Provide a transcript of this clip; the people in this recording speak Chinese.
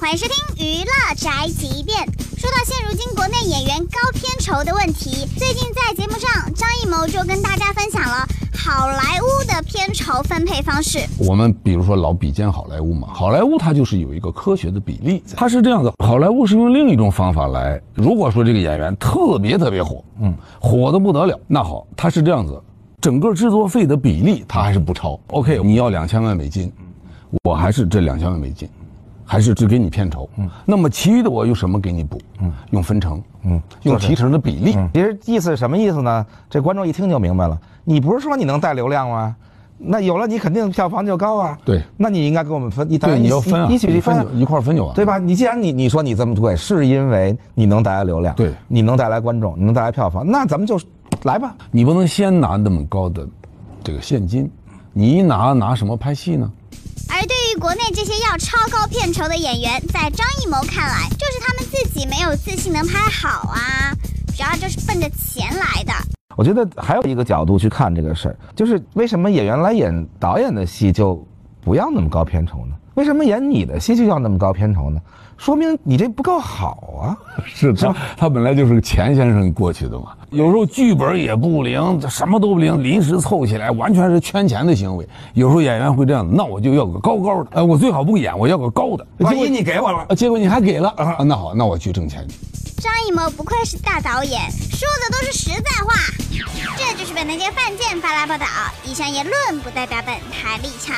欢迎收听《娱乐宅急便》。说到现如今国内演员高片酬的问题，最近在节目上，张艺谋就跟大家分享了好莱坞的片酬分配方式。我们比如说老比肩好莱坞嘛，好莱坞它就是有一个科学的比例，它是这样的，好莱坞是用另一种方法来。如果说这个演员特别特别火，嗯，火的不得了，那好，它是这样子，整个制作费的比例它还是不超。OK，你要两千万美金，我还是这两千万美金。还是只给你片酬，嗯，那么其余的我用什么给你补？嗯，用分成，嗯，用提成的比例。其实意思是什么意思呢？这观众一听就明白了。你不是说你能带流量吗？那有了你肯定票房就高啊。对，那你应该给我们分，你对你要分啊，一起分一块分就完，对吧？你既然你你说你这么贵，是因为你能带来流量，对，你能带来观众，你能带来票房，那咱们就来吧。你不能先拿那么高的这个现金，你一拿拿什么拍戏呢？国内这些要超高片酬的演员，在张艺谋看来，就是他们自己没有自信能拍好啊，主要就是奔着钱来的。我觉得还有一个角度去看这个事儿，就是为什么演员来演导演的戏就不要那么高片酬呢？为什么演你的戏就要那么高片酬呢？说明你这不够好啊！是他，他本来就是个钱先生过去的嘛。有时候剧本也不灵，什么都不灵，临时凑起来，完全是圈钱的行为。有时候演员会这样，那我就要个高高的，呃，我最好不演，我要个高的。万一你给我了，结果你还给了啊？那好，那我去挣钱去。张艺谋不愧是大导演，说的都是实在话。这就是本台饭店发来报道，以上言论不代表本台立场。